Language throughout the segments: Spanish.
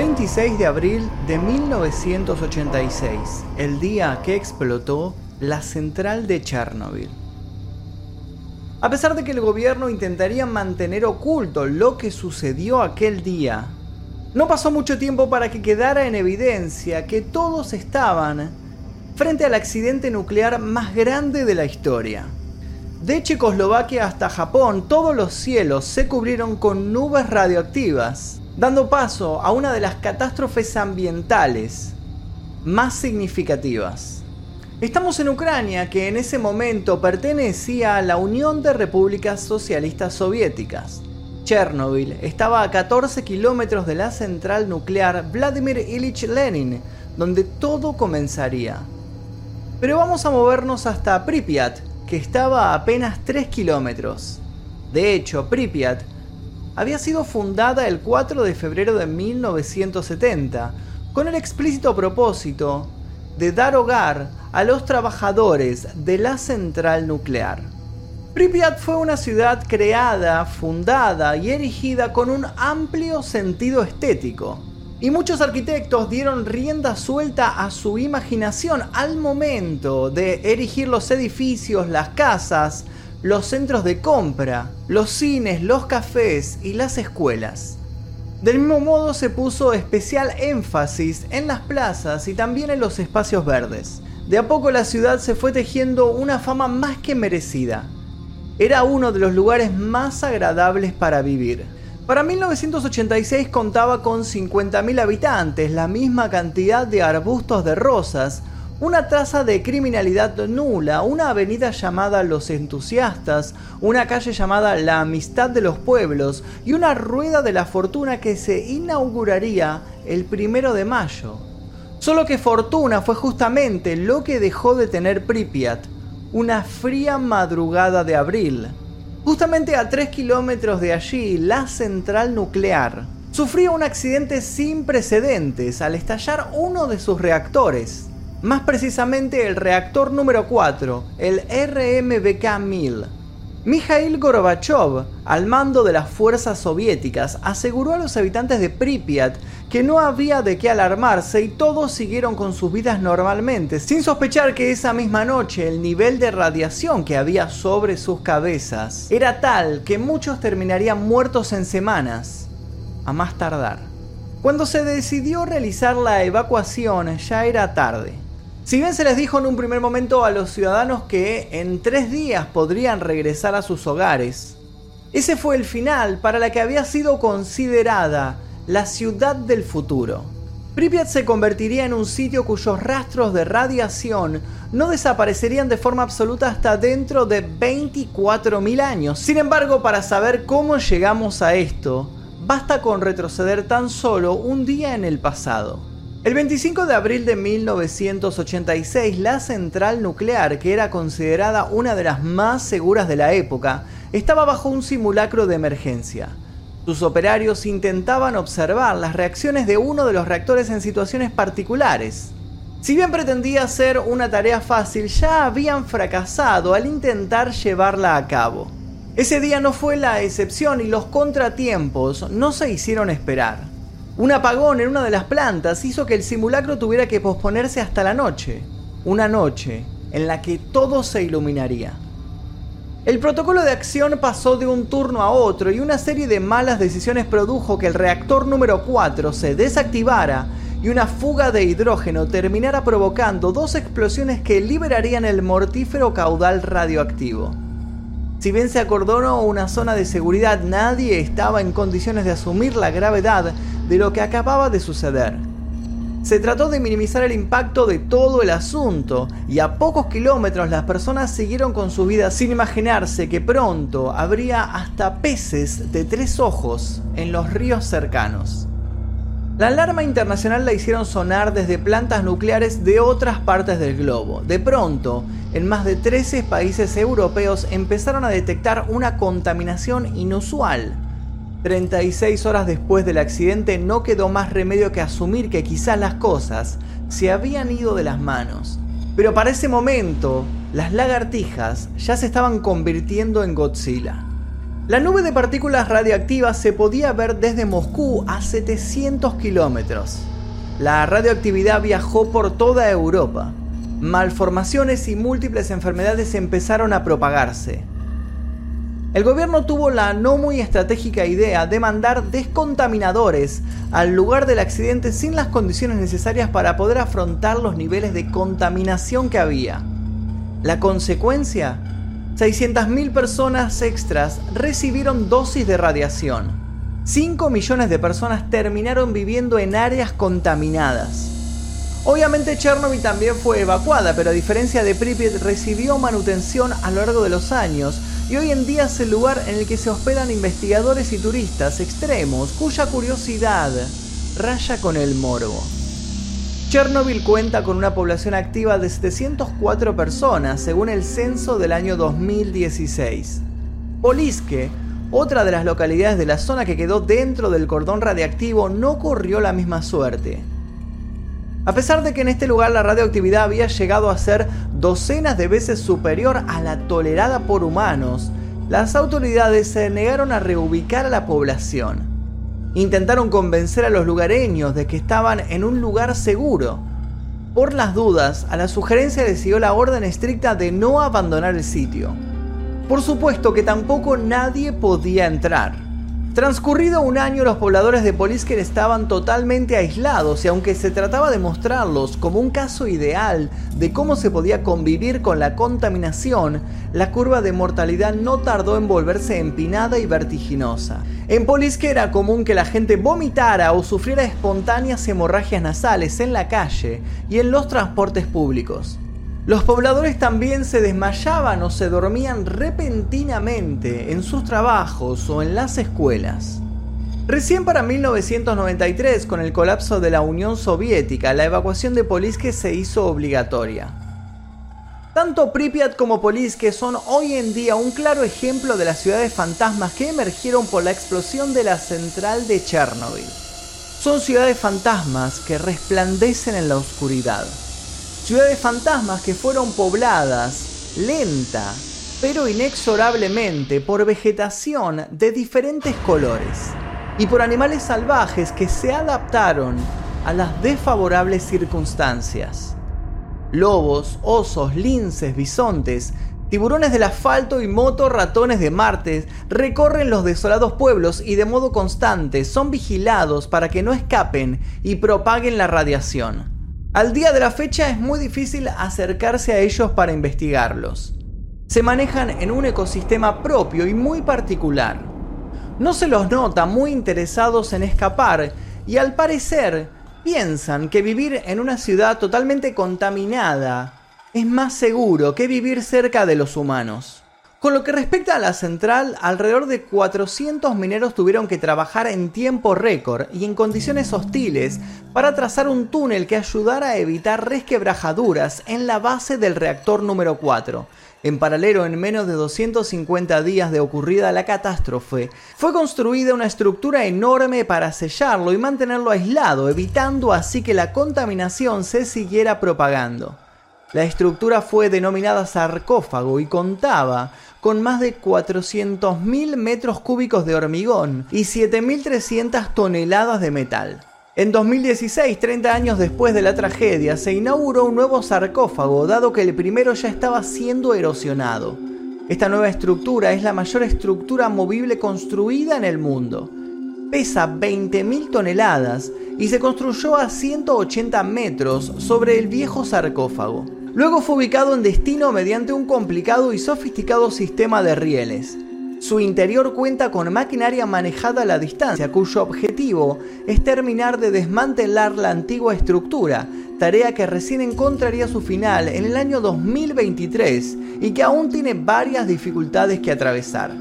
26 de abril de 1986, el día que explotó la central de Chernobyl. A pesar de que el gobierno intentaría mantener oculto lo que sucedió aquel día, no pasó mucho tiempo para que quedara en evidencia que todos estaban frente al accidente nuclear más grande de la historia. De Checoslovaquia hasta Japón, todos los cielos se cubrieron con nubes radioactivas dando paso a una de las catástrofes ambientales más significativas. Estamos en Ucrania, que en ese momento pertenecía a la Unión de Repúblicas Socialistas Soviéticas. Chernobyl estaba a 14 kilómetros de la central nuclear Vladimir Ilich Lenin, donde todo comenzaría. Pero vamos a movernos hasta Pripyat, que estaba a apenas 3 kilómetros. De hecho, Pripyat había sido fundada el 4 de febrero de 1970 con el explícito propósito de dar hogar a los trabajadores de la central nuclear. Pripyat fue una ciudad creada, fundada y erigida con un amplio sentido estético. Y muchos arquitectos dieron rienda suelta a su imaginación al momento de erigir los edificios, las casas, los centros de compra, los cines, los cafés y las escuelas. Del mismo modo se puso especial énfasis en las plazas y también en los espacios verdes. De a poco la ciudad se fue tejiendo una fama más que merecida. Era uno de los lugares más agradables para vivir. Para 1986 contaba con 50.000 habitantes, la misma cantidad de arbustos de rosas, una tasa de criminalidad nula, una avenida llamada Los Entusiastas, una calle llamada La Amistad de los Pueblos y una rueda de la fortuna que se inauguraría el primero de mayo. Solo que fortuna fue justamente lo que dejó de tener Pripyat, una fría madrugada de abril. Justamente a 3 kilómetros de allí, la central nuclear sufrió un accidente sin precedentes al estallar uno de sus reactores más precisamente el reactor número 4, el RMBK-1000. Mikhail Gorbachev, al mando de las fuerzas soviéticas, aseguró a los habitantes de Pripyat que no había de qué alarmarse y todos siguieron con sus vidas normalmente, sin sospechar que esa misma noche el nivel de radiación que había sobre sus cabezas era tal que muchos terminarían muertos en semanas, a más tardar. Cuando se decidió realizar la evacuación ya era tarde. Si bien se les dijo en un primer momento a los ciudadanos que en tres días podrían regresar a sus hogares, ese fue el final para la que había sido considerada la ciudad del futuro. Pripyat se convertiría en un sitio cuyos rastros de radiación no desaparecerían de forma absoluta hasta dentro de 24.000 años. Sin embargo, para saber cómo llegamos a esto, basta con retroceder tan solo un día en el pasado. El 25 de abril de 1986, la central nuclear, que era considerada una de las más seguras de la época, estaba bajo un simulacro de emergencia. Sus operarios intentaban observar las reacciones de uno de los reactores en situaciones particulares. Si bien pretendía ser una tarea fácil, ya habían fracasado al intentar llevarla a cabo. Ese día no fue la excepción y los contratiempos no se hicieron esperar. Un apagón en una de las plantas hizo que el simulacro tuviera que posponerse hasta la noche. Una noche en la que todo se iluminaría. El protocolo de acción pasó de un turno a otro y una serie de malas decisiones produjo que el reactor número 4 se desactivara y una fuga de hidrógeno terminara provocando dos explosiones que liberarían el mortífero caudal radioactivo. Si bien se acordonó una zona de seguridad, nadie estaba en condiciones de asumir la gravedad de lo que acababa de suceder. Se trató de minimizar el impacto de todo el asunto y a pocos kilómetros las personas siguieron con su vida sin imaginarse que pronto habría hasta peces de tres ojos en los ríos cercanos. La alarma internacional la hicieron sonar desde plantas nucleares de otras partes del globo. De pronto, en más de 13 países europeos empezaron a detectar una contaminación inusual 36 horas después del accidente no quedó más remedio que asumir que quizás las cosas se habían ido de las manos. Pero para ese momento, las lagartijas ya se estaban convirtiendo en Godzilla. La nube de partículas radiactivas se podía ver desde Moscú a 700 kilómetros. La radioactividad viajó por toda Europa. Malformaciones y múltiples enfermedades empezaron a propagarse. El gobierno tuvo la no muy estratégica idea de mandar descontaminadores al lugar del accidente sin las condiciones necesarias para poder afrontar los niveles de contaminación que había. La consecuencia, 600.000 personas extras recibieron dosis de radiación. 5 millones de personas terminaron viviendo en áreas contaminadas. Obviamente Chernobyl también fue evacuada, pero a diferencia de Pripyat recibió manutención a lo largo de los años y hoy en día es el lugar en el que se hospedan investigadores y turistas extremos cuya curiosidad raya con el morbo. Chernobyl cuenta con una población activa de 704 personas según el censo del año 2016. Poliske, otra de las localidades de la zona que quedó dentro del cordón radiactivo, no corrió la misma suerte. A pesar de que en este lugar la radioactividad había llegado a ser docenas de veces superior a la tolerada por humanos, las autoridades se negaron a reubicar a la población. Intentaron convencer a los lugareños de que estaban en un lugar seguro. Por las dudas, a la sugerencia le siguió la orden estricta de no abandonar el sitio. Por supuesto que tampoco nadie podía entrar. Transcurrido un año, los pobladores de Polisker estaban totalmente aislados y aunque se trataba de mostrarlos como un caso ideal de cómo se podía convivir con la contaminación, la curva de mortalidad no tardó en volverse empinada y vertiginosa. En Polisker era común que la gente vomitara o sufriera espontáneas hemorragias nasales en la calle y en los transportes públicos. Los pobladores también se desmayaban o se dormían repentinamente en sus trabajos o en las escuelas. Recién para 1993, con el colapso de la Unión Soviética, la evacuación de Poliske se hizo obligatoria. Tanto Pripyat como Poliske son hoy en día un claro ejemplo de las ciudades fantasmas que emergieron por la explosión de la central de Chernobyl. Son ciudades fantasmas que resplandecen en la oscuridad ciudades fantasmas que fueron pobladas lenta, pero inexorablemente por vegetación de diferentes colores y por animales salvajes que se adaptaron a las desfavorables circunstancias. Lobos, osos, linces, bisontes, tiburones del asfalto y motorratones de Marte recorren los desolados pueblos y de modo constante son vigilados para que no escapen y propaguen la radiación. Al día de la fecha es muy difícil acercarse a ellos para investigarlos. Se manejan en un ecosistema propio y muy particular. No se los nota muy interesados en escapar y al parecer piensan que vivir en una ciudad totalmente contaminada es más seguro que vivir cerca de los humanos. Con lo que respecta a la central, alrededor de 400 mineros tuvieron que trabajar en tiempo récord y en condiciones hostiles para trazar un túnel que ayudara a evitar resquebrajaduras en la base del reactor número 4. En paralelo, en menos de 250 días de ocurrida la catástrofe, fue construida una estructura enorme para sellarlo y mantenerlo aislado, evitando así que la contaminación se siguiera propagando. La estructura fue denominada sarcófago y contaba con más de 400.000 metros cúbicos de hormigón y 7.300 toneladas de metal. En 2016, 30 años después de la tragedia, se inauguró un nuevo sarcófago, dado que el primero ya estaba siendo erosionado. Esta nueva estructura es la mayor estructura movible construida en el mundo. Pesa 20.000 toneladas y se construyó a 180 metros sobre el viejo sarcófago. Luego fue ubicado en destino mediante un complicado y sofisticado sistema de rieles. Su interior cuenta con maquinaria manejada a la distancia, cuyo objetivo es terminar de desmantelar la antigua estructura, tarea que recién encontraría su final en el año 2023 y que aún tiene varias dificultades que atravesar.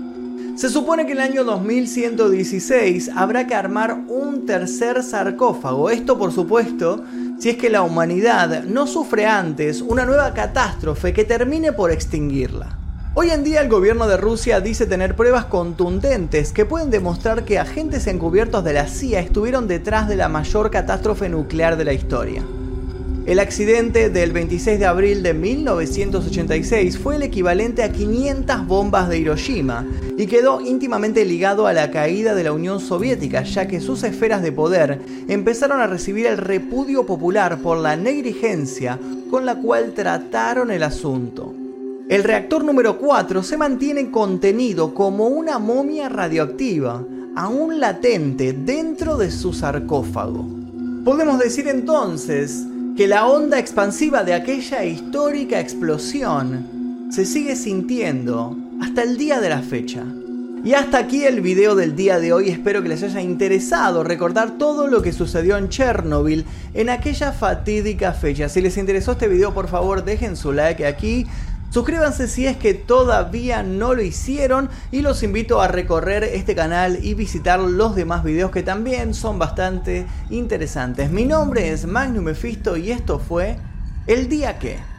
Se supone que en el año 2116 habrá que armar un tercer sarcófago, esto por supuesto si es que la humanidad no sufre antes una nueva catástrofe que termine por extinguirla. Hoy en día el gobierno de Rusia dice tener pruebas contundentes que pueden demostrar que agentes encubiertos de la CIA estuvieron detrás de la mayor catástrofe nuclear de la historia. El accidente del 26 de abril de 1986 fue el equivalente a 500 bombas de Hiroshima y quedó íntimamente ligado a la caída de la Unión Soviética, ya que sus esferas de poder empezaron a recibir el repudio popular por la negligencia con la cual trataron el asunto. El reactor número 4 se mantiene contenido como una momia radioactiva, aún latente dentro de su sarcófago. Podemos decir entonces que la onda expansiva de aquella histórica explosión se sigue sintiendo hasta el día de la fecha. Y hasta aquí el video del día de hoy, espero que les haya interesado recordar todo lo que sucedió en Chernobyl en aquella fatídica fecha. Si les interesó este video, por favor dejen su like aquí, Suscríbanse si es que todavía no lo hicieron y los invito a recorrer este canal y visitar los demás videos que también son bastante interesantes. Mi nombre es Magnum Mephisto y esto fue El Día Que.